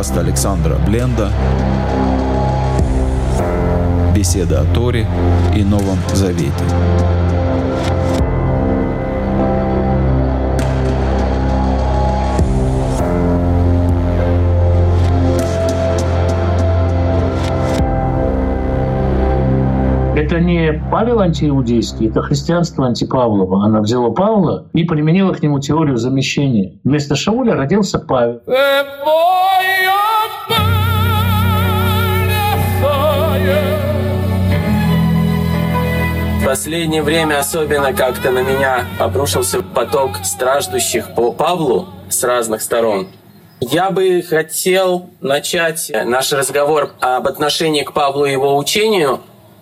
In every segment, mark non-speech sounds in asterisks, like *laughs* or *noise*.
подкаста Александра Бленда «Беседа о Торе и Новом Завете». Это не Павел антииудейский, это христианство антипавлово. Она взяла Павла и применила к нему теорию замещения. Вместо Шауля родился Павел. Последнее время особенно как-то на меня обрушился поток страждущих по Павлу с разных сторон. Я бы хотел начать наш разговор об отношении к Павлу и его учению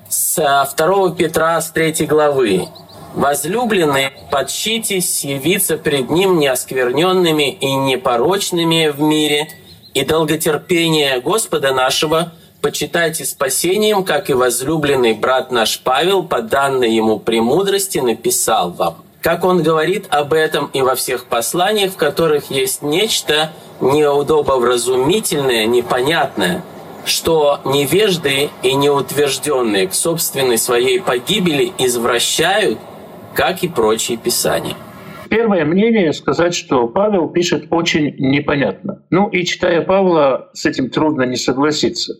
с 2 Петра с 3 главы. «Возлюбленные, подщитесь явиться пред Ним неоскверненными и непорочными в мире, и долготерпение Господа нашего почитайте спасением, как и возлюбленный брат наш Павел по данной ему премудрости написал вам». Как он говорит об этом и во всех посланиях, в которых есть нечто неудобовразумительное, непонятное – что невежды и неутвержденные к собственной своей погибели извращают, как и прочие писания. Первое мнение сказать, что Павел пишет очень непонятно. Ну и читая Павла, с этим трудно не согласиться.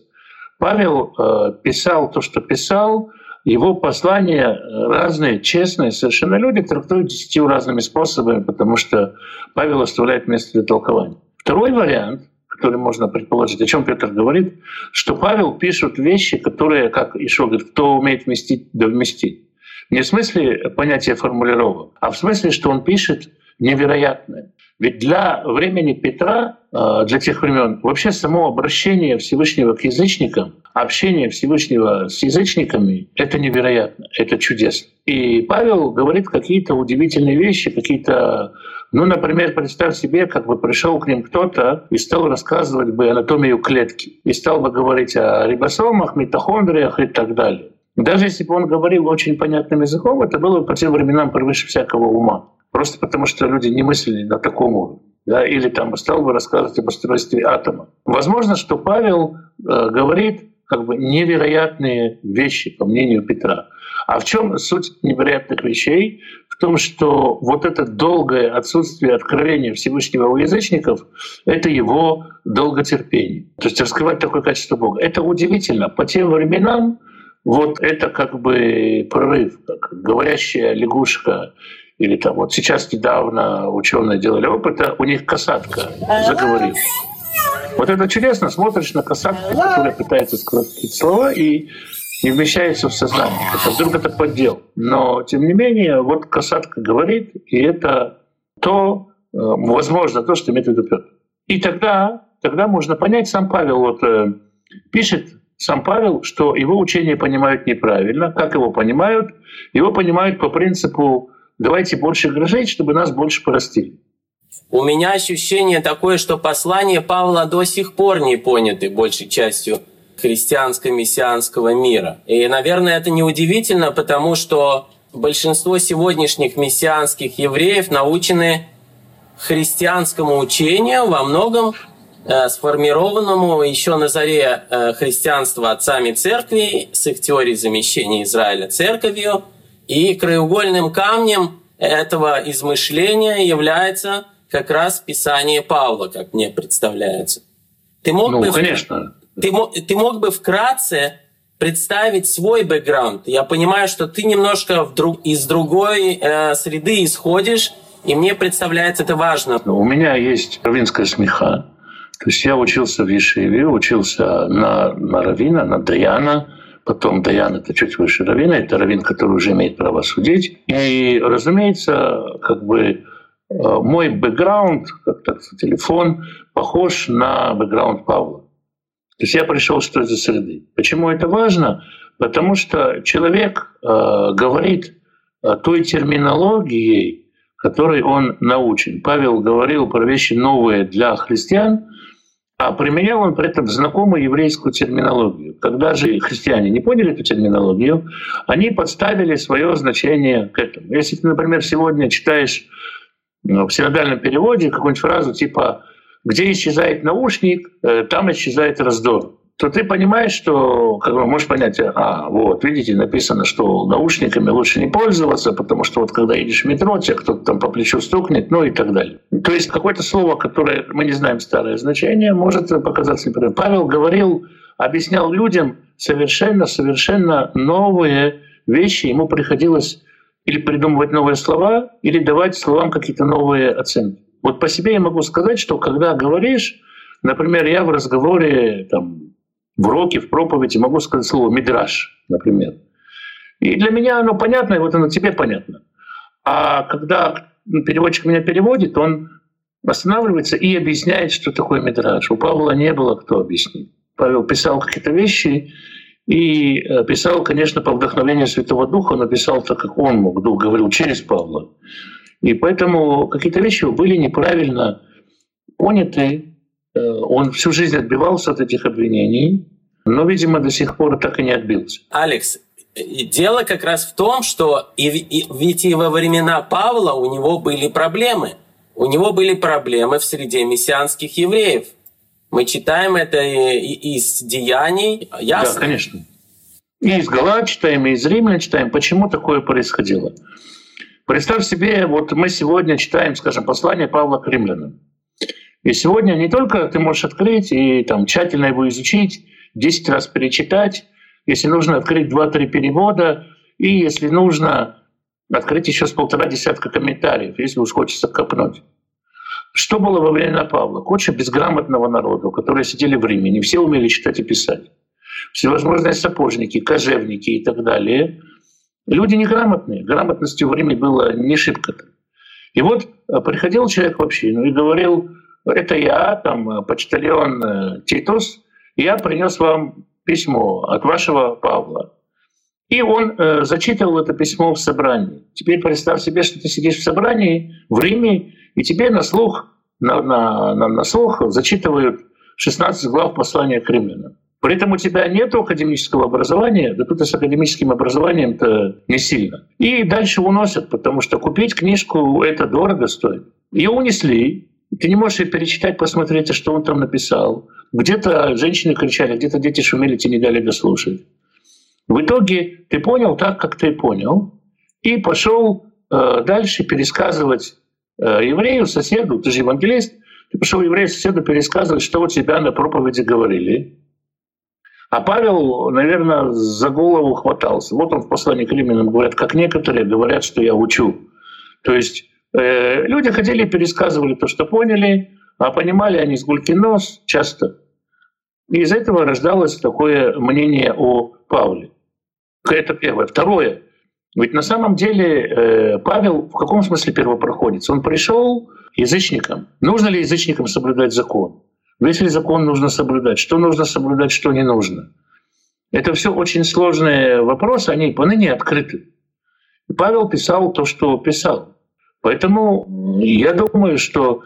Павел э, писал то, что писал, его послания разные, честные, совершенно люди трактуют десятью разными способами, потому что Павел оставляет место для толкования. Второй вариант который можно предположить, о чем Петр говорит, что Павел пишет вещи, которые, как Ишо говорит, кто умеет вместить, да вместить. Не в смысле понятия формулировок, а в смысле, что он пишет невероятное. Ведь для времени Петра, э, для тех времен, вообще само обращение Всевышнего к язычникам, общение Всевышнего с язычниками — это невероятно, это чудесно. И Павел говорит какие-то удивительные вещи, какие-то ну, например, представь себе, как бы пришел к ним кто-то и стал рассказывать бы анатомию клетки, и стал бы говорить о рибосомах, митохондриях и так далее. Даже если бы он говорил очень понятным языком, это было бы по тем временам превыше всякого ума. Просто потому, что люди не мыслили на таком уровне. Да, или там стал бы рассказывать об устройстве атома. Возможно, что Павел э, говорит как бы невероятные вещи, по мнению Петра. А в чем суть невероятных вещей? В том, что вот это долгое отсутствие откровения Всевышнего у язычников — это его долготерпение. То есть раскрывать такое качество Бога. Это удивительно. По тем временам вот это как бы прорыв, как говорящая лягушка или там вот сейчас недавно ученые делали опыт, у них касатка заговорила. Вот это чудесно, смотришь на касатку, которая пытается какие-то слова и не вмещается в сознание. Это вдруг это поддел. Но, тем не менее, вот касатка говорит, и это то, э, возможно, то, что имеет в виду Петр. И тогда, тогда можно понять, сам Павел вот э, пишет сам Павел, что его учение понимают неправильно. Как его понимают? Его понимают по принципу «давайте больше грожить, чтобы нас больше простили». У меня ощущение такое, что послание Павла до сих пор не поняты большей частью христианско-мессианского мира. И, наверное, это неудивительно, потому что большинство сегодняшних мессианских евреев научены христианскому учению во многом Э, сформированному еще на заре э, христианства отцами церкви с их теорией замещения Израиля церковью. И краеугольным камнем этого измышления является как раз Писание Павла, как мне представляется. Ты мог ну, бы, конечно. Ты, ты мог бы вкратце представить свой бэкграунд. Я понимаю, что ты немножко вдруг, из другой э, среды исходишь, и мне представляется это важно. У меня есть равинская смеха, то есть я учился в Ешиве, учился на, на Равина, на Даяна, потом Даян — это чуть выше Равина, это Равин, который уже имеет право судить. И, разумеется, как бы э, мой бэкграунд, как так телефон, похож на бэкграунд Павла. То есть я пришел с той же среды. Почему это важно? Потому что человек э, говорит той терминологией, которой он научен. Павел говорил про вещи новые для христиан, а применял он при этом знакомую еврейскую терминологию. Когда же христиане не поняли эту терминологию, они подставили свое значение к этому. Если ты, например, сегодня читаешь ну, в синодальном переводе какую-нибудь фразу типа где исчезает наушник, э, там исчезает раздор то ты понимаешь, что, как бы можешь понять, а, вот, видите, написано, что наушниками лучше не пользоваться, потому что вот когда едешь в метро, тебя кто-то там по плечу стукнет, ну и так далее. То есть какое-то слово, которое мы не знаем старое значение, может показаться неправильным. Павел говорил, объяснял людям совершенно-совершенно новые вещи. Ему приходилось или придумывать новые слова, или давать словам какие-то новые оценки. Вот по себе я могу сказать, что когда говоришь, например, я в разговоре там, в уроке, в проповеди могу сказать слово «мидраж», например. И для меня оно понятно, и вот оно тебе понятно. А когда переводчик меня переводит, он останавливается и объясняет, что такое мидраж. У Павла не было кто объяснить. Павел писал какие-то вещи, и э, писал, конечно, по вдохновению Святого Духа, но писал так, как он мог, Дух говорил через Павла. И поэтому какие-то вещи были неправильно поняты, он всю жизнь отбивался от этих обвинений, но, видимо, до сих пор так и не отбился. Алекс, дело как раз в том, что и, и, ведь и во времена Павла у него были проблемы. У него были проблемы в среде мессианских евреев. Мы читаем это из деяний. Ясно? Да, конечно. И из Галат читаем, и из Римлян читаем. Почему такое происходило? Представь себе, вот мы сегодня читаем, скажем, послание Павла к римлянам. И сегодня не только ты можешь открыть и там, тщательно его изучить, 10 раз перечитать, если нужно открыть 2-3 перевода, и если нужно открыть еще с полтора десятка комментариев, если уж хочется копнуть. Что было во времена Павла? Куча безграмотного народа, которые сидели в Риме, не все умели читать и писать. Всевозможные сапожники, кожевники и так далее. Люди неграмотные. Грамотностью в Риме было не шибко. -то. И вот э, приходил человек в общину и говорил, это я, там, э, почтальон э, Титус, я принес вам письмо от вашего Павла. И он э, зачитывал это письмо в собрании. Теперь представь себе, что ты сидишь в собрании в Риме, и тебе на слух, на, на, на, на слух зачитывают 16 глав послания к римлянам. При этом у тебя нет академического образования, да тут и с академическим образованием-то не сильно. И дальше уносят, потому что купить книжку это дорого стоит. Ее унесли, ты не можешь ее перечитать, посмотреть, что он там написал. Где-то женщины кричали, где-то дети шумели, тебе не дали дослушать. В итоге ты понял так, как ты понял, и пошел э, дальше пересказывать э, еврею, соседу, ты же евангелист, ты пошел еврею, соседу пересказывать, что у тебя на проповеди говорили. А Павел, наверное, за голову хватался. Вот он в послании к римлянам говорят, как некоторые говорят, что я учу. То есть люди ходили, пересказывали то, что поняли, а понимали они с гульки нос часто. И из этого рождалось такое мнение о Павле. Это первое. Второе. Ведь на самом деле э, Павел в каком смысле первопроходец? Он пришел язычником. Нужно ли язычникам соблюдать закон? Весь ли закон нужно соблюдать? Что нужно соблюдать, что не нужно? Это все очень сложные вопросы, они поныне открыты. И Павел писал то, что писал. Поэтому я думаю, что,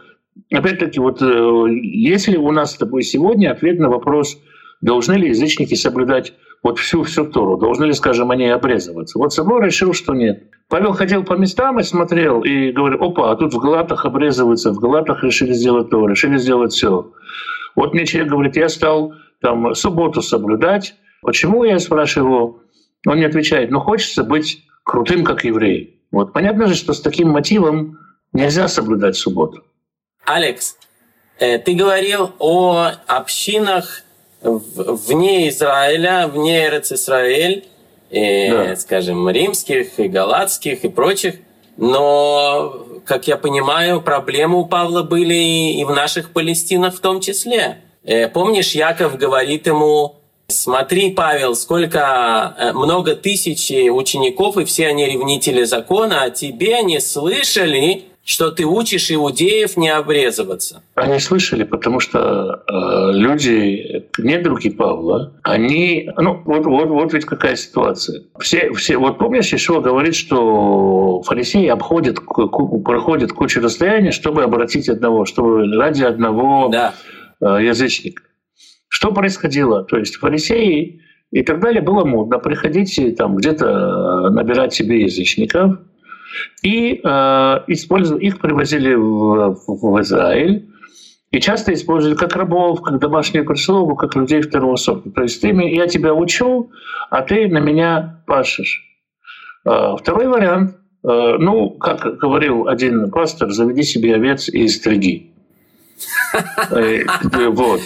опять-таки, вот э, если у нас с тобой сегодня ответ на вопрос, должны ли язычники соблюдать вот всю всю Тору, должны ли, скажем, они обрезываться. Вот собор решил, что нет. Павел ходил по местам и смотрел, и говорил, опа, а тут в Галатах обрезываются, в Галатах решили сделать то, решили сделать все. Вот мне человек говорит, я стал там субботу соблюдать. Почему, я спрашиваю он не отвечает, ну хочется быть крутым, как еврей. Вот понятно же, что с таким мотивом нельзя соблюдать субботу. Алекс, э, ты говорил о общинах вне Израиля, вне Эрец Израиль, и, да. скажем, римских и галатских и прочих. Но, как я понимаю, проблемы у Павла были и в наших Палестинах в том числе. Э, помнишь, Яков говорит ему, Смотри, Павел, сколько э, много тысяч учеников, и все они ревнители закона, а тебе не слышали, что ты учишь иудеев не обрезываться? Они слышали, потому что э, люди, недруги Павла, они, ну вот, вот, вот ведь какая ситуация. Все, все, вот помнишь, Ишуа говорит, что фарисеи обходят, проходят кучу расстояния, чтобы обратить одного, чтобы ради одного да. э, язычника. Что происходило? То есть фарисеи и так далее было модно приходить там где-то э, набирать себе язычников, и э, использовать их привозили в, в Израиль, И часто используют как рабов, как домашнюю прислугу, как людей второго сорта. То есть ты, я тебя учу, а ты на меня пашешь. А, второй вариант, э, ну, как говорил один пастор, заведи себе овец и стриги. *laughs* Э, вот.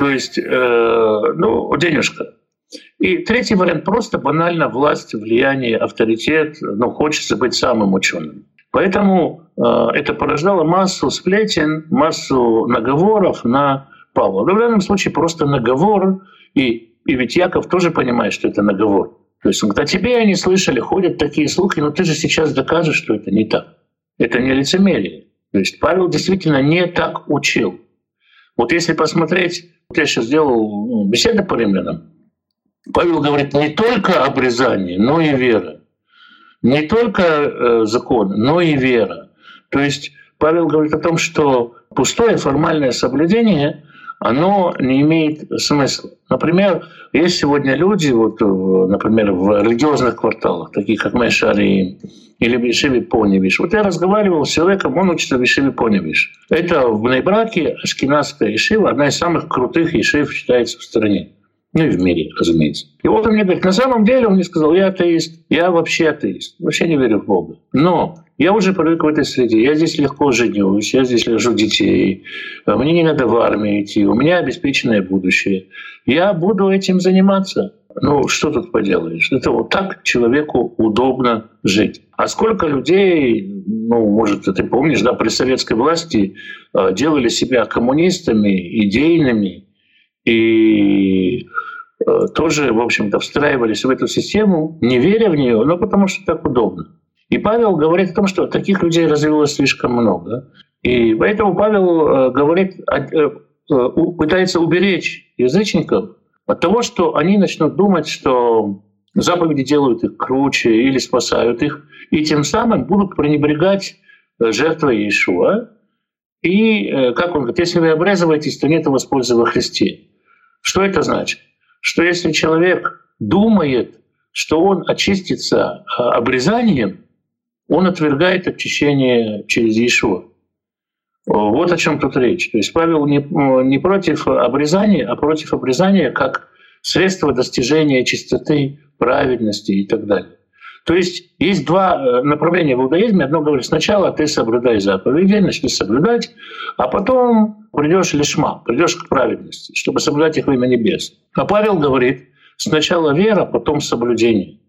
То есть, э, ну, денежка. И третий вариант просто банально власть, влияние, авторитет. Ну, хочется быть самым ученым. Поэтому э, это порождало массу сплетен, массу наговоров на Павла. Но в данном случае просто наговор, и, и ведь Яков тоже понимает, что это наговор. То есть он а тебе они слышали, ходят такие слухи, но ты же сейчас докажешь, что это не так. Это не лицемерие. То есть Павел действительно не так учил. Вот если посмотреть, вот я сейчас сделал ну, беседу по римлянам, Павел говорит не только обрезание, но и вера. Не только э, закон, но и вера. То есть Павел говорит о том, что пустое формальное соблюдение оно не имеет смысла. Например, есть сегодня люди, вот, например, в религиозных кварталах, таких как Мэшари или в Ешиве Поневиш. Вот я разговаривал с человеком, он учится в Ешиве Поневиш. Это в Бнейбраке Ашкинадская Ешива, одна из самых крутых Ешив считается в стране. Ну и в мире, разумеется. И вот он мне говорит, на самом деле он мне сказал, я атеист, я вообще атеист, вообще не верю в Бога. Но я уже привык в этой среде, я здесь легко женюсь, я здесь лежу детей, а мне не надо в армию идти, у меня обеспеченное будущее. Я буду этим заниматься. Ну, что тут поделаешь? Это вот так человеку удобно жить. А сколько людей, ну, может, ты помнишь, да, при советской власти а, делали себя коммунистами, идейными, и Э, тоже, в общем-то, встраивались в эту систему, не веря в нее, но потому что так удобно. И Павел говорит о том, что таких людей развилось слишком много. И поэтому Павел э, говорит, э, пытается уберечь язычников от того, что они начнут думать, что заповеди делают их круче или спасают их, и тем самым будут пренебрегать жертвой Иешуа. И, как он говорит, если вы обрезываетесь, то нет воспользования во Христе. Что это значит? что если человек думает, что он очистится а, обрезанием, он отвергает очищение через Иешуа. Вот о чем тут речь. То есть Павел не, не против обрезания, а против обрезания как средства достижения чистоты, праведности и так далее. То есть есть два э, направления в иудаизме. Одно говорит, сначала ты соблюдай заповеди, начни соблюдать, а потом придешь лишма, придешь к праведности, чтобы соблюдать их во имя небес. А Павел говорит, сначала вера, потом соблюдение.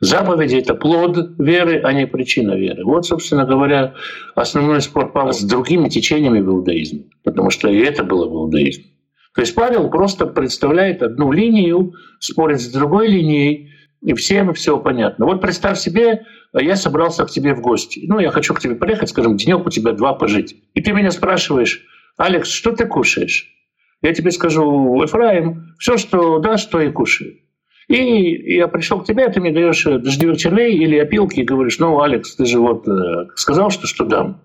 Заповеди — это плод веры, а не причина веры. Вот, собственно говоря, основной спор Павла с другими течениями в иудаизме, потому что и это было в иудаизме. То есть Павел просто представляет одну линию, спорит с другой линией, и всем все понятно. Вот представь себе, я собрался к тебе в гости. Ну, я хочу к тебе приехать, скажем, денек у тебя два пожить. И ты меня спрашиваешь, Алекс, что ты кушаешь? Я тебе скажу, Эфраим, все, что дашь, то и кушаю. И я пришел к тебе, ты мне даешь дождевых червей или опилки и говоришь, ну, Алекс, ты же вот э, сказал, что что дам.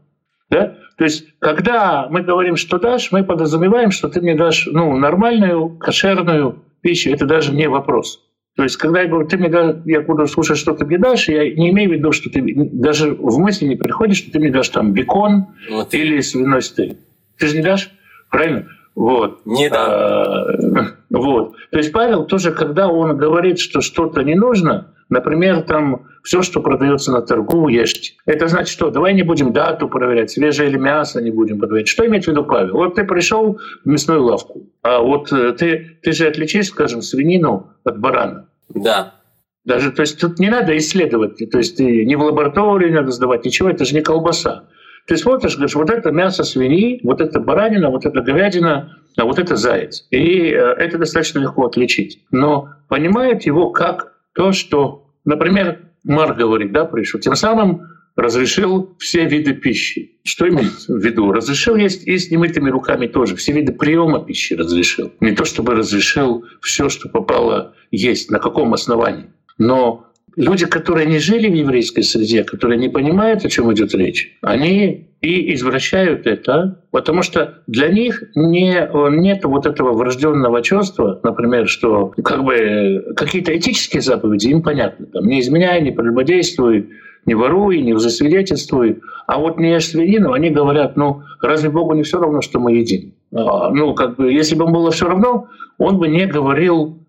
Да? То есть, когда мы говорим, что дашь, мы подразумеваем, что ты мне дашь ну, нормальную, кошерную пищу. Это даже не вопрос. То есть, когда я говорю, ты мне дашь, я буду слушать, что ты мне дашь, я не имею в виду, что ты даже в мысли не приходит, что ты мне дашь там бекон вот. или свиной стейк. Ты же не дашь, правильно? Вот. Не да. А, вот. То есть Павел тоже, когда он говорит, что что-то не нужно, например, там все, что продается на торгу, ешьте. Это значит что? Давай не будем дату проверять, свежее или мясо не будем проверять. Что имеет в виду Павел? Вот ты пришел в мясную лавку, а вот э, ты, ты же отличишь, скажем, свинину от барана. Да. Даже, то есть тут не надо исследовать, то есть ты не в лаборатории надо сдавать, ничего, это же не колбаса. Ты смотришь, говоришь, вот это мясо свиньи, вот это баранина, вот это говядина, а вот это заяц. И э, это достаточно легко отличить. Но понимает его как то, что, например, Марк говорит, да, пришел, тем самым разрешил все виды пищи. Что имеется в виду? Разрешил есть и с немытыми руками тоже. Все виды приема пищи разрешил. Не то чтобы разрешил все, что попало есть. На каком основании? Но люди, которые не жили в еврейской среде, которые не понимают, о чем идет речь, они и извращают это, потому что для них не, нет вот этого врожденного чувства, например, что как бы какие-то этические заповеди им понятны. Там, не изменяй, не прелюбодействуй, не воруй, не засвидетельствуй. А вот не ешь свинину, они говорят, ну, разве Богу не все равно, что мы едим? А, ну, как бы, если бы ему было все равно, он бы не говорил,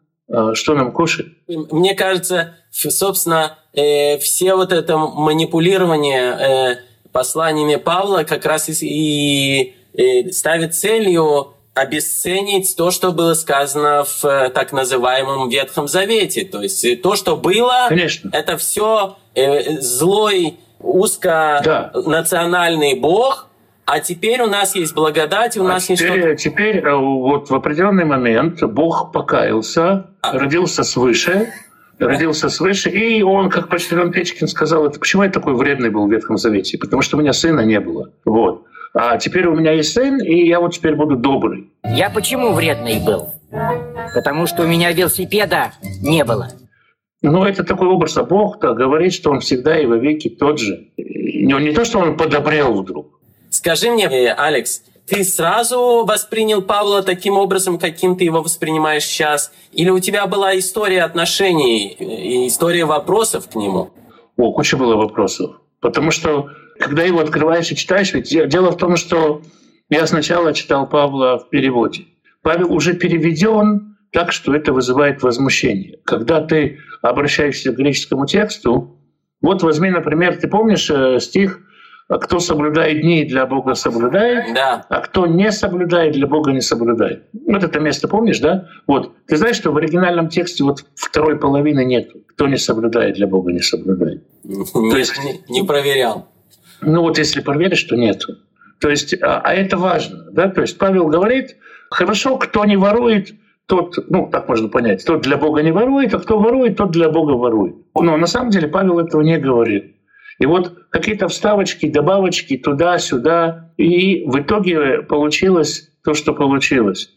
что нам кушать. Мне кажется, собственно, э, все вот это манипулирование э, посланиями Павла как раз и, и ставит целью обесценить то, что было сказано в э, так называемом Ветхом Завете. То есть э, то, что было, Конечно. это все э, злой узконациональный да. Бог, а теперь у нас есть благодать, у а нас теперь, есть что Теперь вот в определенный момент Бог покаялся, а. родился свыше, родился свыше, и он, как почтальон Печкин сказал, это почему я такой вредный был в Ветхом Завете? Потому что у меня сына не было. Вот а теперь у меня есть сын, и я вот теперь буду добрый. Я почему вредный был? Потому что у меня велосипеда не было. Ну, это такой образ, а Бог-то говорит, что он всегда и во веки тот же. Не, не то, что он подобрел вдруг. Скажи мне, э, Алекс, ты сразу воспринял Павла таким образом, каким ты его воспринимаешь сейчас? Или у тебя была история отношений, э, история вопросов к нему? О, куча было вопросов. Потому что когда его открываешь и читаешь, ведь дело в том, что я сначала читал Павла в переводе. Павел уже переведен так, что это вызывает возмущение. Когда ты обращаешься к греческому тексту, вот возьми, например, ты помнишь э, стих «Кто соблюдает дни, для Бога соблюдает, да. а кто не соблюдает, для Бога не соблюдает». Вот это место помнишь, да? Вот. Ты знаешь, что в оригинальном тексте вот второй половины нет. «Кто не соблюдает, для Бога не соблюдает». То есть не, не проверял. Ну вот если проверишь, то нет. То есть, а, а это важно. Да? То есть Павел говорит, хорошо, кто не ворует, тот, ну, так можно понять, тот для Бога не ворует, а кто ворует, тот для Бога ворует. Но на самом деле Павел этого не говорит. И вот какие-то вставочки, добавочки туда-сюда, и в итоге получилось то, что получилось.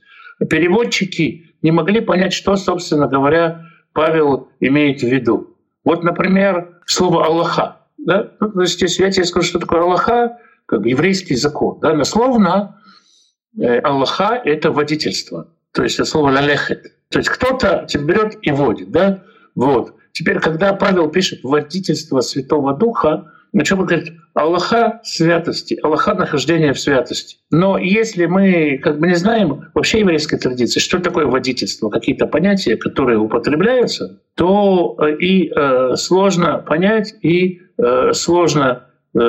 Переводчики не могли понять, что, собственно говоря, Павел имеет в виду. Вот, например, слово «Аллаха». Да? Ну, то есть, если я тебе скажу, что такое Аллаха, как еврейский закон, да, дословно э, Аллаха — это водительство. То есть это слово «лалехет». То есть кто-то тебя берет и водит. Да? Вот. Теперь, когда Павел пишет «водительство Святого Духа», о чем он говорит? Аллаха святости, Аллаха нахождения в святости. Но если мы как бы не знаем вообще еврейской традиции, что такое водительство, какие-то понятия, которые употребляются, то э, и э, сложно понять, и э, сложно,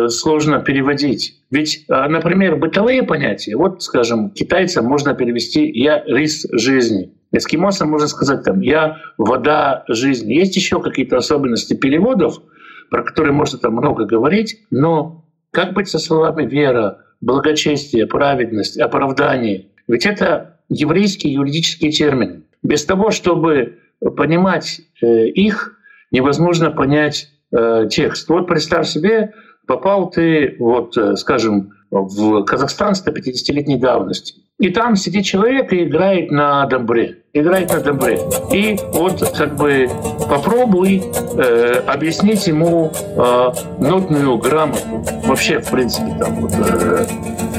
сложно переводить. Ведь, э, например, бытовые понятия, вот, скажем, китайцам можно перевести «я рис жизни», эскимосам можно сказать там «я вода жизни». Есть еще какие-то особенности переводов — про которые можно там много говорить, но как быть со словами вера, благочестие, праведность, оправдание? Ведь это еврейские юридические термины. Без того, чтобы понимать э, их, невозможно понять э, текст. Вот представь себе, попал ты, вот, э, скажем, в Казахстан 150-летней давности. И там сидит человек и играет на домбре. Играет на домбре. И вот как бы попробуй э, объяснить ему э, нотную грамоту. Вообще, в принципе, там вот, э,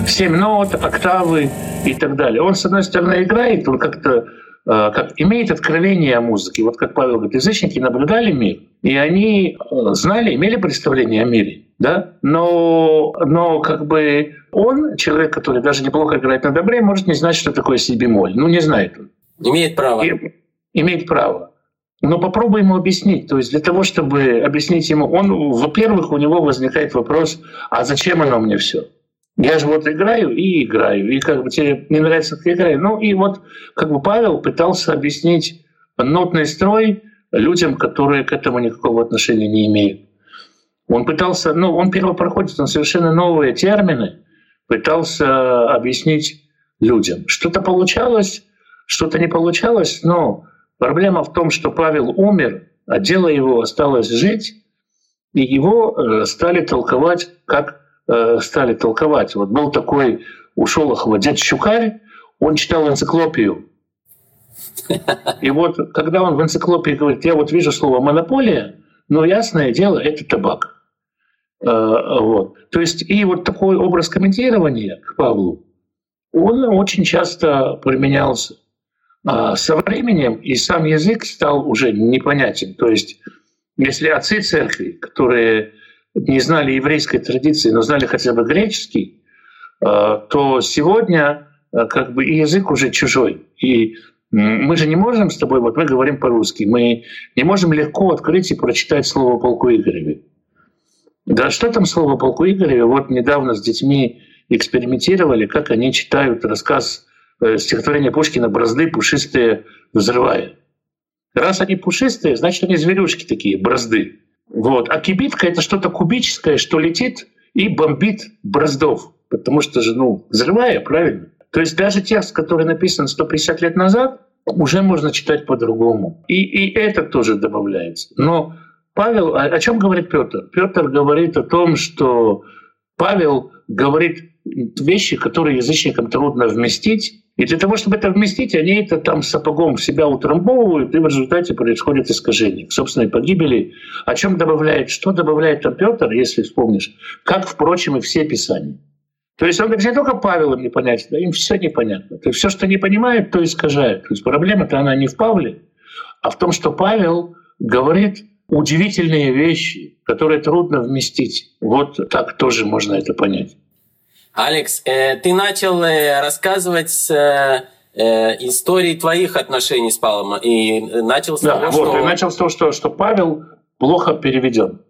7 нот, октавы и так далее. Он, с одной стороны, играет, он как-то Э, как имеет откровение о музыке. Вот как Павел говорит, язычники наблюдали мир, и они э, знали, имели представление о мире. Да? Но, но как бы он, человек, который даже неплохо играет на добре, может не знать, что такое си бемоль. Ну, не знает он. Имеет право. И, имеет право. Но попробуй ему объяснить. То есть для того, чтобы объяснить ему, он, во-первых, у него возникает вопрос, а зачем оно мне все? Я же вот играю и играю, и как бы тебе не нравится, как я играю. Ну и вот как бы Павел пытался объяснить нотный строй людям, которые к этому никакого отношения не имеют. Он пытался, ну, он первопроходец, он совершенно новые термины пытался объяснить людям. Что-то получалось, что-то не получалось, но проблема в том, что Павел умер, а дело его осталось жить, и его э, стали толковать как Э, стали толковать. Вот был такой у Шолохова дед Щукарь, он читал энциклопию. И вот когда он в энциклопии говорит, я вот вижу слово «монополия», но ясное дело, это табак. Э, вот. То есть и вот такой образ комментирования к Павлу, он очень часто применялся. А со временем и сам язык стал уже непонятен. То есть если отцы церкви, которые не знали еврейской традиции, но знали хотя бы греческий, э, то сегодня э, как бы язык уже чужой. И мы же не можем с тобой, вот мы говорим по-русски, мы не можем легко открыть и прочитать слово полку Игореве. Да что там слово полку Игореве? Вот недавно с детьми экспериментировали, как они читают рассказ э, стихотворения Пушкина «Бразды пушистые взрывая». Раз они пушистые, значит, они зверюшки такие, бразды. Вот. А кибитка — это что-то кубическое, что летит и бомбит браздов. Потому что же, ну, взрывая, правильно? То есть даже текст, который написан 150 лет назад, уже можно читать по-другому. И, и это тоже добавляется. Но Павел, о, о чем говорит Петр? Петр говорит о том, что Павел говорит вещи, которые язычникам трудно вместить, и для того, чтобы это вместить, они это там сапогом в себя утрамбовывают, и в результате происходит искажение к собственной погибели. О чем добавляет? Что добавляет там Петр, если вспомнишь? Как, впрочем, и все Писания. То есть он говорит, не только Павел им непонятно, да, им все непонятно. То есть все, что не понимают, то искажают. То есть проблема-то она не в Павле, а в том, что Павел говорит удивительные вещи, которые трудно вместить. Вот так тоже можно это понять. Алекс, э, ты начал э, рассказывать э, истории твоих отношений с Павлом и начал с да, того, вот, что... И начал с того, что, что Павел плохо переведен.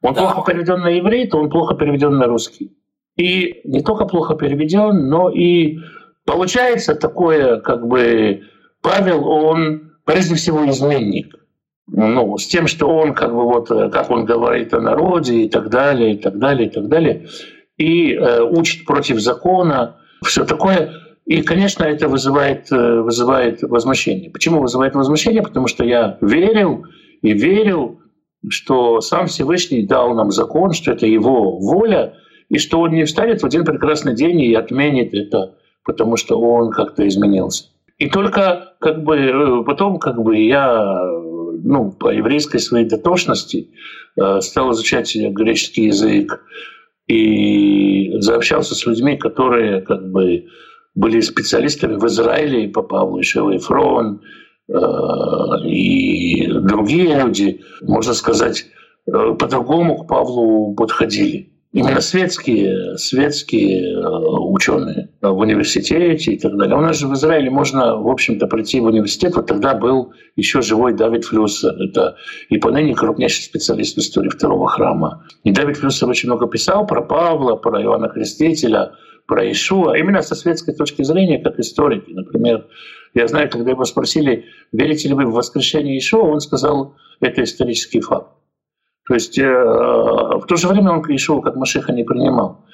Он да. плохо переведен на еврей, то он плохо переведен на русский. И не только плохо переведен, но и получается такое, как бы Павел, он прежде всего изменник. Ну, с тем, что он, как бы вот, как он говорит о народе и так далее, и так далее, и так далее и э, учит против закона, все такое. И, конечно, это вызывает, э, вызывает возмущение. Почему вызывает возмущение? Потому что я верил и верил, что сам Всевышний дал нам закон, что это его воля, и что он не встанет в один прекрасный день и отменит это, потому что он как-то изменился. И только как бы э, потом как бы я ну, по еврейской своей дотошности э, стал изучать греческий язык, и заобщался с людьми, которые как бы были специалистами в Израиле и по Павлу Ишева Фрон э, и другие люди, можно сказать, э, по-другому к Павлу подходили светские, светские э, ученые в университете и так далее. У нас же в Израиле можно, в общем-то, прийти в университет. Вот тогда был еще живой Давид Флюсер. Это и поныне крупнейший специалист в истории второго храма. И Давид Флюсер очень много писал про Павла, про Иоанна Крестителя, про Ишуа, именно со светской точки зрения, как историки. Например, я знаю, когда его спросили, верите ли вы в воскрешение Ишуа, он сказал, это исторический факт. То есть э, в то же время он Ишуа как Машиха не принимал.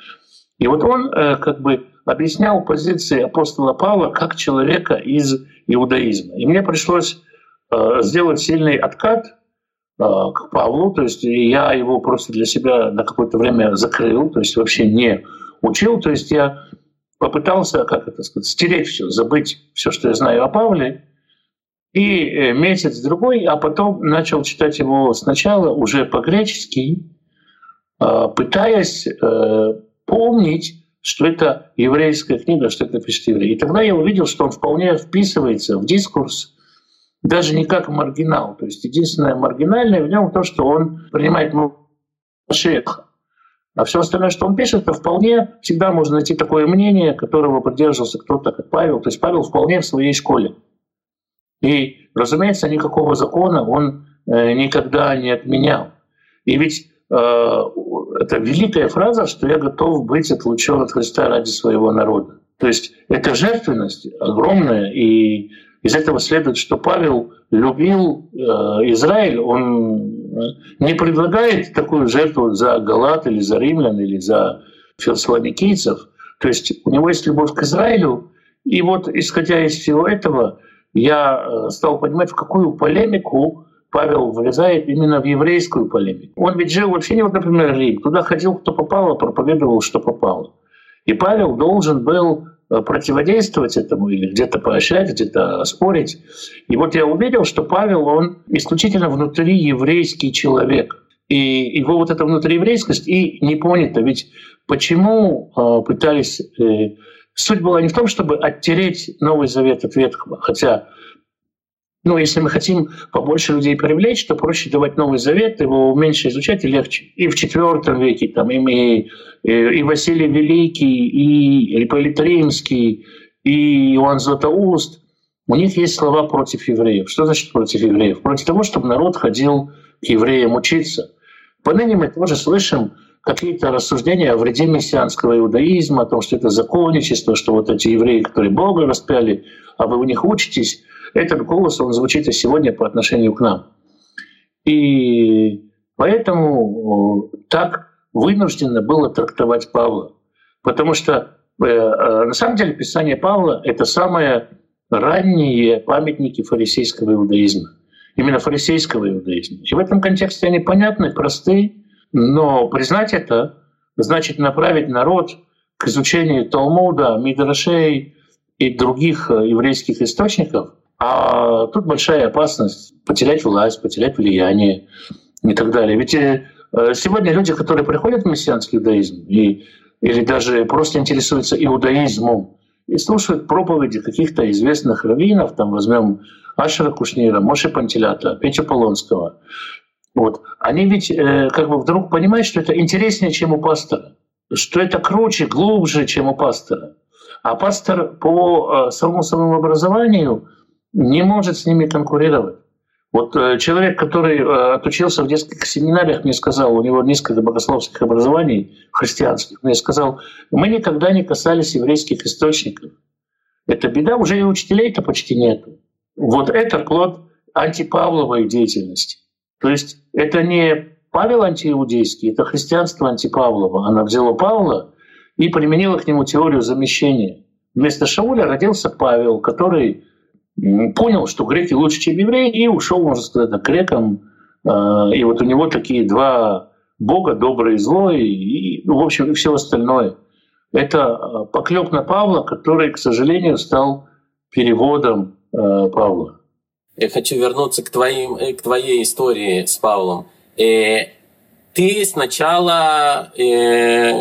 И вот он э, как бы объяснял позиции апостола Павла как человека из иудаизма. И мне пришлось э, сделать сильный откат к Павлу, то есть я его просто для себя на какое-то время закрыл, то есть вообще не учил, то есть я попытался, как это сказать, стереть все, забыть все, что я знаю о Павле, и э, месяц-другой, а потом начал читать его сначала уже по-гречески, а, пытаясь э, помнить, что это еврейская книга, что это пишет еврей. И тогда я увидел, что он вполне вписывается в дискурс, даже не как маргинал. То есть единственное маргинальное в нем то, что он принимает Машеха. А все остальное, что он пишет, это вполне всегда можно найти такое мнение, которого поддерживался кто-то, как Павел. То есть Павел вполне в своей школе. И, разумеется, никакого закона он э, никогда не отменял. И ведь э, это великая фраза, что я готов быть отлучен от Христа ради своего народа. То есть это жертвенность огромная, и из этого следует, что Павел любил э, Израиль, он не предлагает такую жертву за Галат или за римлян или за философикийцев. То есть у него есть любовь к Израилю, и вот исходя из всего этого, я э, стал понимать, в какую полемику Павел влезает именно в еврейскую полемику. Он ведь жил вообще не вот, например, Рим. Туда ходил, кто попало, проповедовал, что попало. И Павел должен был э, противодействовать этому или где-то поощрять, где-то спорить. И вот я увидел, что Павел, он исключительно внутри еврейский человек. И его вот эта внутриеврейскость и не понята. Ведь почему э, пытались Суть была не в том, чтобы оттереть Новый Завет от Ветхого, хотя Ну, если мы хотим побольше людей привлечь, то проще давать Новый Завет, его меньше изучать и легче. И в IV веке там и, и, и Василий Великий, и Ипполит Римский, и Иоанн Златоуст. У них есть слова против евреев. Что значит против евреев? Против того, чтобы народ ходил к евреям учиться. Поныне мы тоже слышим какие-то рассуждения о вреде мессианского иудаизма, о том, что это законничество, что вот эти евреи, которые Бога распяли, а вы у них учитесь, этот голос, он звучит и сегодня по отношению к нам. И поэтому так вынуждено было трактовать Павла. Потому что э, э, на самом деле Писание Павла — это самые ранние памятники фарисейского иудаизма. Именно фарисейского иудаизма. И в этом контексте они понятны, просты, но признать это значит направить народ к изучению Талмуда, Мидрашей и других э, еврейских источников, а тут большая опасность потерять власть, потерять влияние и так далее. Ведь э, сегодня люди, которые приходят в мессианский иудаизм и, или даже просто интересуются иудаизмом и слушают проповеди каких-то известных раввинов, там возьмем Ашера Кушнира, Моше Пантелята, Петя Полонского, вот. Они ведь э, как бы вдруг понимают, что это интереснее, чем у пастора, что это круче, глубже, чем у пастора. А пастор по э, самому самообразованию не может с ними конкурировать. Вот э, человек, который э, отучился в нескольких семинариях, мне сказал, у него несколько богословских образований христианских, мне сказал, мы никогда не касались еврейских источников. Это беда, уже и учителей-то почти нет. Вот это плод антипавловой деятельности. То есть это не Павел антииудейский, это христианство антипавлово. Она взяла Павла и применила к нему теорию замещения. Вместо Шауля родился Павел, который понял, что греки лучше, чем евреи, и ушел, можно сказать, к грекам. А, и вот у него такие два бога, добрый и злой, и, ну, в общем, и все остальное. Это а, поклеп на Павла, который, к сожалению, стал переводом а, Павла. Я хочу вернуться к, твоим, э, к твоей истории с Павлом. Э, ты сначала э,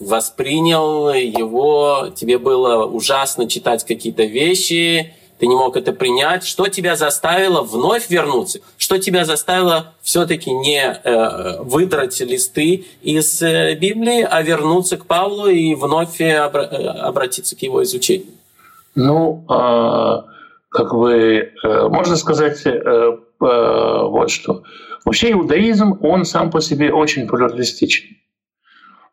воспринял его, тебе было ужасно читать какие-то вещи, ты не мог это принять. Что тебя заставило вновь вернуться? Что тебя заставило все-таки не э, выдрать листы из э, Библии, а вернуться к Павлу и вновь обра- э, обратиться к его изучению? Ну, э, как бы, э, можно сказать э, э, вот что. Вообще иудаизм, он сам по себе очень плюралистичен.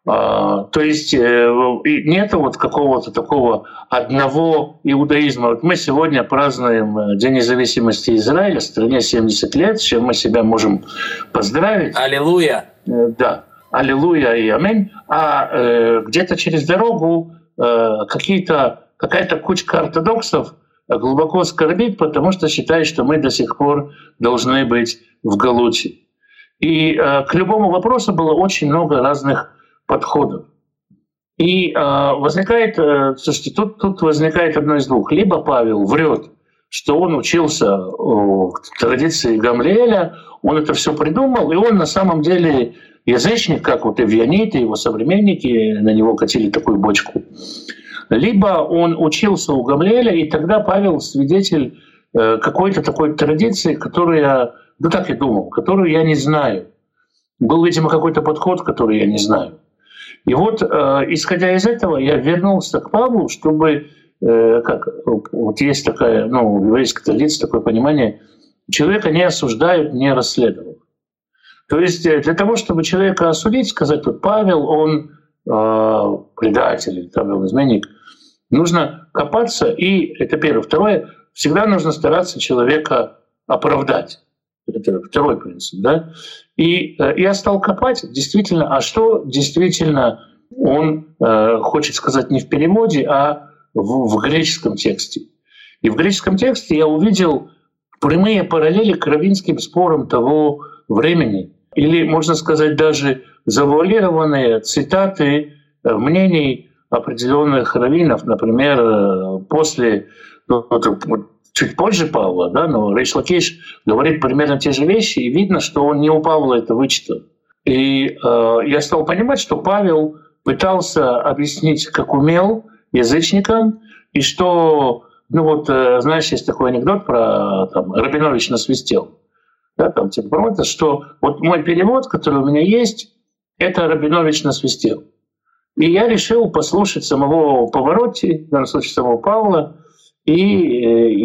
А, то есть нет вот какого-то такого одного иудаизма. Вот мы сегодня празднуем День независимости Израиля, стране 70 лет, с чем мы себя можем поздравить. Аллилуйя! Да, аллилуйя и аминь. А где-то через дорогу какие-то, какая-то кучка ортодоксов глубоко скорбит, потому что считает, что мы до сих пор должны быть в Галуте. И к любому вопросу было очень много разных подходов. И э, возникает, э, слушайте, тут, тут возникает одно из двух. Либо Павел врет, что он учился традиции Гамлиэля, он это все придумал, и он на самом деле язычник, как вот Эвьянит и его современники на него катили такую бочку. Либо он учился у Гамлиэля, и тогда Павел свидетель э, какой-то такой традиции, которую я, ну так и думал, которую я не знаю. Был, видимо, какой-то подход, который я не знаю. И вот, э, исходя из этого, я вернулся к Павлу, чтобы, э, как вот есть такая, ну, в еврейской традиции такое понимание, человека не осуждают, не расследуют. То есть для того, чтобы человека осудить, сказать, вот Павел, он предатель там, изменник, нужно копаться, и это первое. Второе, всегда нужно стараться человека оправдать. Это второй принцип. Да? И э, я стал копать, действительно, а что действительно он э, хочет сказать не в переводе, а в, в греческом тексте. И в греческом тексте я увидел прямые параллели к равинским спорам того времени. Или, можно сказать, даже завуалированные цитаты э, мнений определенных раввинов, например, после ну, чуть позже Павла, да, но Рейш Лакиш говорит примерно те же вещи, и видно, что он не у Павла это вычитал. И э, я стал понимать, что Павел пытался объяснить, как умел, язычникам, и что ну вот, знаешь, есть такой анекдот про там, Рабинович насвистел. Да, там, типа, что вот мой перевод, который у меня есть, это Рабинович насвистел. И я решил послушать самого Повороте, в данном случае самого Павла, и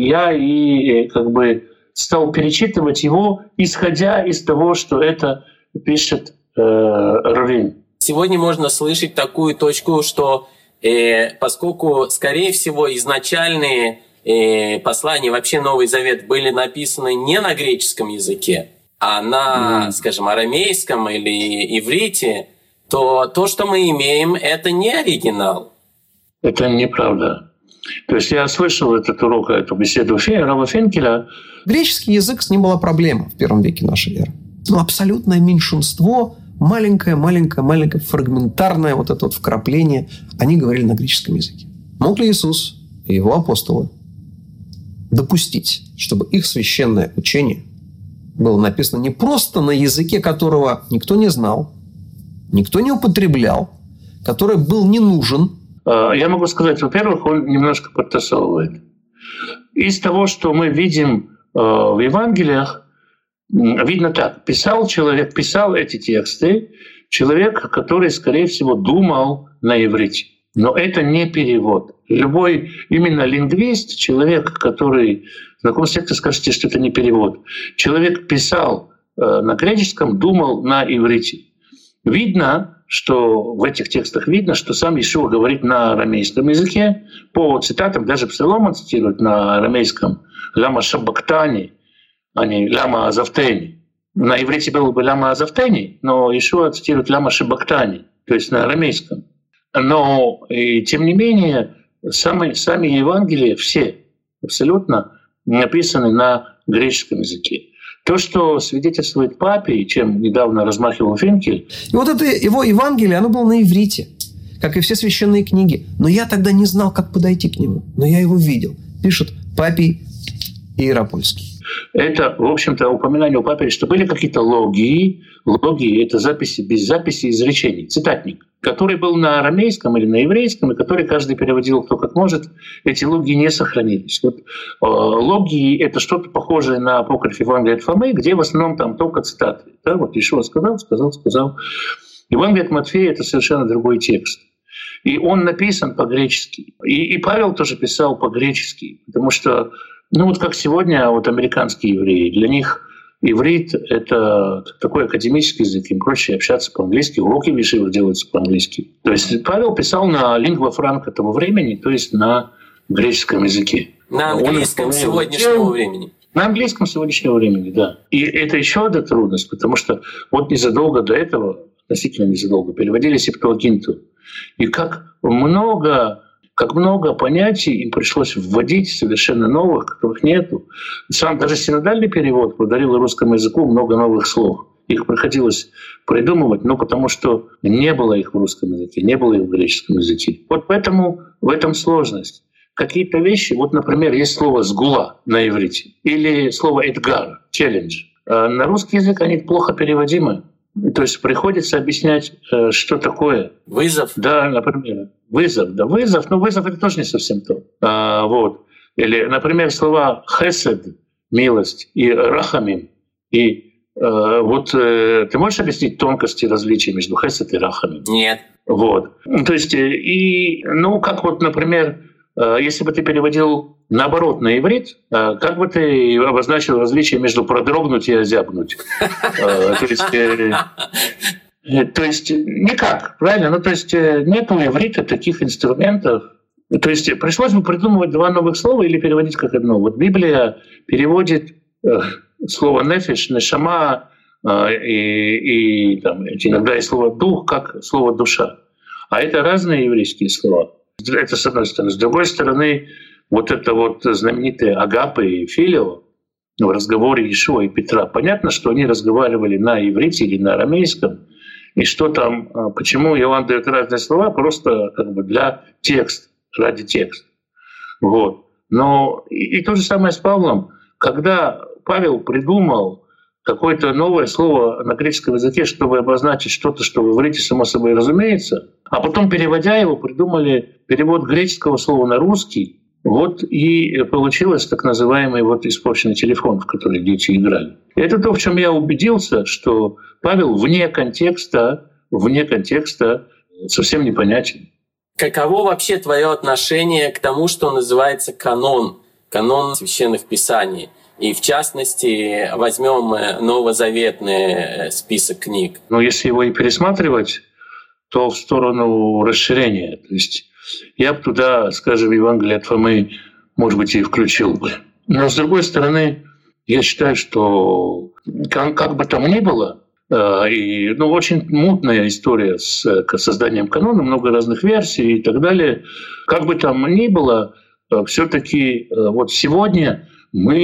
я и как бы стал перечитывать его, исходя из того, что это пишет э, Равин. Сегодня можно слышать такую точку, что э, поскольку, скорее всего, изначальные э, послания, вообще Новый Завет были написаны не на греческом языке, а на, mm. скажем, арамейском или иврите, то то, что мы имеем, это не оригинал. Это неправда. То есть я слышал этот урок, эту беседу Рава Фенкеля. Греческий язык с ним была проблема в первом веке нашей эры. Но абсолютное меньшинство, маленькое, маленькое, маленькое, фрагментарное вот это вот вкрапление, они говорили на греческом языке. Мог ли Иисус и его апостолы допустить, чтобы их священное учение было написано не просто на языке, которого никто не знал, никто не употреблял, который был не нужен – Э, я могу сказать, во-первых, он немножко подтасовывает. Из того, что мы видим э, в Евангелиях, видно так. Писал человек, писал эти тексты человек, который, скорее всего, думал на иврите. Но это не перевод. Любой именно лингвист, человек, который знаком с текстом, скажете, что это не перевод. Человек писал э, на греческом, думал на иврите. Видно, что в этих текстах видно, что сам Ишуа говорит на арамейском языке. По цитатам даже Псалом он цитирует на арамейском «Лама шабактани», а не «Лама азавтени». На иврите было бы «Лама азавтени», но Ишуа цитирует «Лама шабактани», то есть на арамейском. Но, и, тем не менее, сами, сами Евангелия все абсолютно написаны на греческом языке. То, что свидетельствует папе, чем недавно размахивал Финкель. И вот это его Евангелие, оно было на иврите, как и все священные книги. Но я тогда не знал, как подойти к нему. Но я его видел. Пишет Папий Иеропольский. Это, в общем-то, упоминание у папы, что были какие-то логии. Логии – это записи без записи изречений. Цитатник который был на арамейском или на еврейском, и который каждый переводил кто как может, эти логии не сохранились. Вот, э, логии — это что-то похожее на апокриф Евангелия от Фомы, где в основном там только цитаты. Да, вот Ишуа сказал, сказал, сказал. Евангелие от Матфея — это совершенно другой текст. И он написан по-гречески. И, и Павел тоже писал по-гречески, потому что, ну вот как сегодня вот американские евреи, для них Иврит — это такой академический язык, им проще общаться по-английски, уроки в Ешивах делаются по-английски. То есть Павел писал на лингва франка того времени, то есть на греческом языке. На английском сегодняшнего времени. На английском сегодняшнего времени, да. И это еще одна трудность, потому что вот незадолго до этого, относительно незадолго, переводили Септуагинту. И как много как много понятий им пришлось вводить совершенно новых, которых нету. Сам даже синодальный перевод подарил русскому языку много новых слов. Их приходилось придумывать, но потому что не было их в русском языке, не было их в греческом языке. Вот поэтому в этом сложность. Какие-то вещи, вот, например, есть слово «сгула» на иврите или слово «эдгар», «челлендж». А на русский язык они плохо переводимы. То есть приходится объяснять, э, что такое. Вызов? Да, например. Вызов, да, вызов. Но вызов — это тоже не совсем то. А, вот. Или, например, слова «хесед» — милость, и «рахамим». И э, вот э, ты можешь объяснить тонкости различия между «хесед» и «рахамим»? Нет. Вот. То есть, и, ну, как вот, например, если бы ты переводил наоборот на иврит, как бы ты обозначил различие между продрогнуть и озябнуть? То есть, э, то есть никак, правильно? Ну, то есть э, нет у иврита таких инструментов. То есть пришлось бы придумывать два новых слова или переводить как одно. Вот Библия переводит э, слово «нефиш», «нешама», и, и там, иногда и слово «дух» как слово «душа». А это разные еврейские слова. Это с одной стороны. С другой стороны, вот это вот знаменитые Агапы и Филио в разговоре Ишуа и Петра. Понятно, что они разговаривали на иврите или на арамейском, и что там, а, почему Иоанн дает разные слова, просто как бы для текста, ради текста. Вот. Но и, и то же самое с Павлом. Когда Павел придумал какое-то новое слово на греческом языке, чтобы обозначить что-то, что в иврите само собой разумеется, а потом, переводя его, придумали перевод греческого слова на русский, Вот и получилось так называемый вот испорченный телефон, в который дети играли. Это то, в чем я убедился, что Павел вне контекста, вне контекста совсем непонятен. Каково вообще твое отношение к тому, что называется канон, канон священных писаний? И в частности, возьмем э, новозаветный э, список книг. Но если его и пересматривать, то в сторону расширения. То есть я бы туда, скажем, Евангелие от Фомы, может быть, и включил бы. Но с другой стороны, я считаю, что как, как бы там ни было, э, и, ну, очень мутная история с созданием канона, много разных версий и так далее. Как бы там ни было, все-таки вот сегодня мы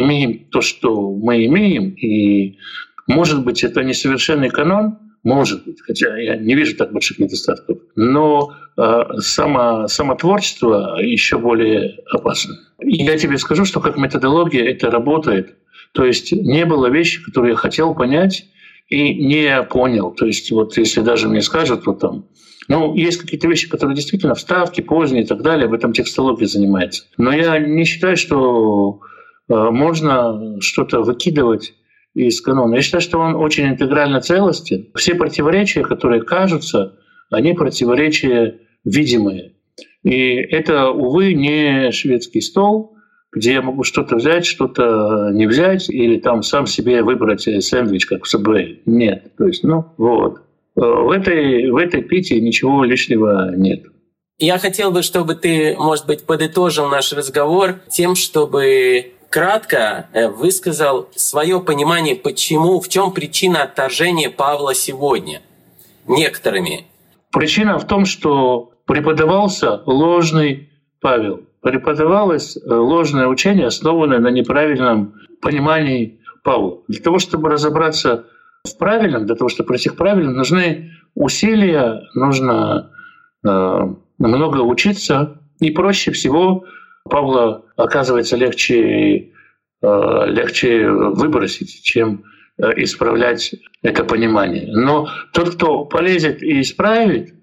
имеем то, что мы имеем, и, может быть, это несовершенный канон, может быть, хотя я не вижу так больших недостатков. Но э, само, само творчество еще более опасно. И я тебе скажу, что как методология это работает. То есть не было вещи, которые я хотел понять и не понял. То есть вот если даже мне скажут, вот там, ну, есть какие-то вещи, которые действительно вставки, поздние и так далее, об этом текстология занимается. Но я не считаю, что э, можно что-то выкидывать из канона. Я считаю, что он очень интегрально целостен. Все противоречия, которые кажутся, они противоречия видимые. И это, увы, не шведский стол, где я могу что-то взять, что-то не взять, или там сам себе выбрать сэндвич, как в Subway. Нет. То есть, ну, вот. В этой, в этой пите ничего лишнего нет. Я хотел бы, чтобы ты, может быть, подытожил наш разговор тем, чтобы кратко э, высказал свое понимание, почему, в чем причина отторжения Павла сегодня некоторыми. Причина в том, что преподавался ложный Павел. Преподавалось э, ложное учение, основанное на неправильном понимании Павла. Для того, чтобы разобраться в правильном, для того, чтобы пройти к правильным, нужны усилия, нужно э, много учиться. И проще всего Павла оказывается легче, э, легче выбросить, чем э, исправлять это понимание. Но тот, кто полезет и исправит,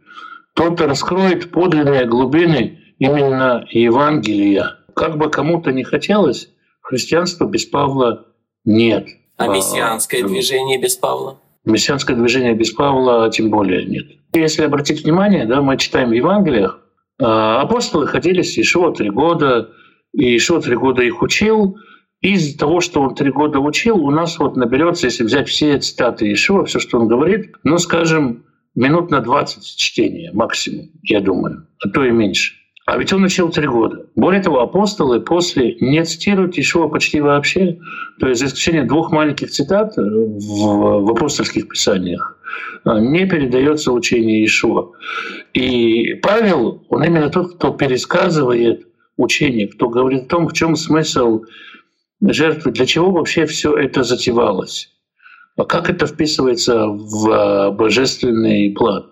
тот раскроет подлинные глубины именно Евангелия. Как бы кому-то не хотелось, христианства без Павла нет. А мессианское движение без Павла? Мессианское движение без Павла тем более нет. Если обратить внимание, да, мы читаем в Евангелиях, а, апостолы ходили с Ишуа три года, и Ишуа три года их учил. Из того, что он три года учил, у нас вот наберется, если взять все цитаты Ишуа, все, что он говорит, ну, скажем, минут на 20 чтения максимум, я думаю, а то и меньше. А ведь он учил три года. Более того, апостолы после не цитируют Ишуа почти вообще. То есть за исключением двух маленьких цитат в, в апостольских писаниях а, не передается учение Ишуа. И Павел, он именно тот, кто пересказывает учение, кто говорит о том, в чем смысл жертвы, для чего вообще все это затевалось, а как это вписывается в а, божественный план.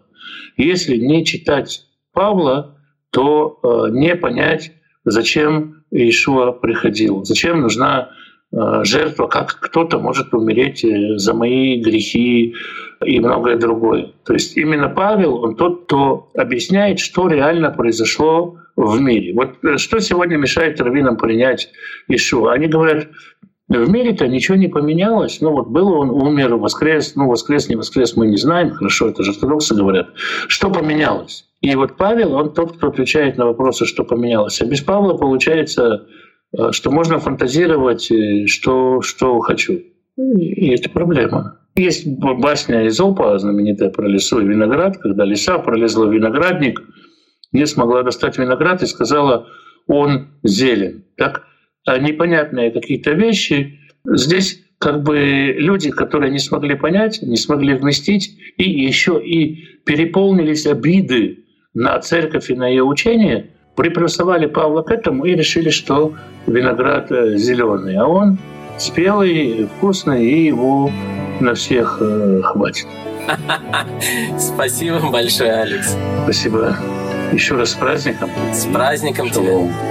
Если не читать Павла, то э, не понять, зачем Иешуа приходил, зачем нужна э, жертва, как кто-то может умереть э, за мои грехи и многое другое. То есть именно Павел, он тот, кто объясняет, что реально произошло в мире. Вот что сегодня мешает раввинам принять Ишуа? Они говорят, в мире-то ничего не поменялось. Ну вот был он, умер, воскрес, ну воскрес, не воскрес, мы не знаем, хорошо, это же ортодоксы говорят. Что поменялось? И вот Павел, он тот, кто отвечает на вопросы, что поменялось. А без Павла получается, э, что можно фантазировать, э, что, что хочу. И это проблема. Есть басня из Опа, знаменитая про лесу и виноград, когда лиса пролезла в виноградник, не смогла достать виноград и сказала, он зелен. Так непонятные какие-то вещи. Здесь как бы люди, которые не смогли понять, не смогли вместить, и еще и переполнились обиды на церковь и на ее учение, приплюсовали Павла к этому и решили, что виноград э, зеленый, а он спелый, вкусный, и его на всех э, хватит. *laughs* Спасибо большое, Алекс. Спасибо. Еще раз с праздником. С праздником тебя.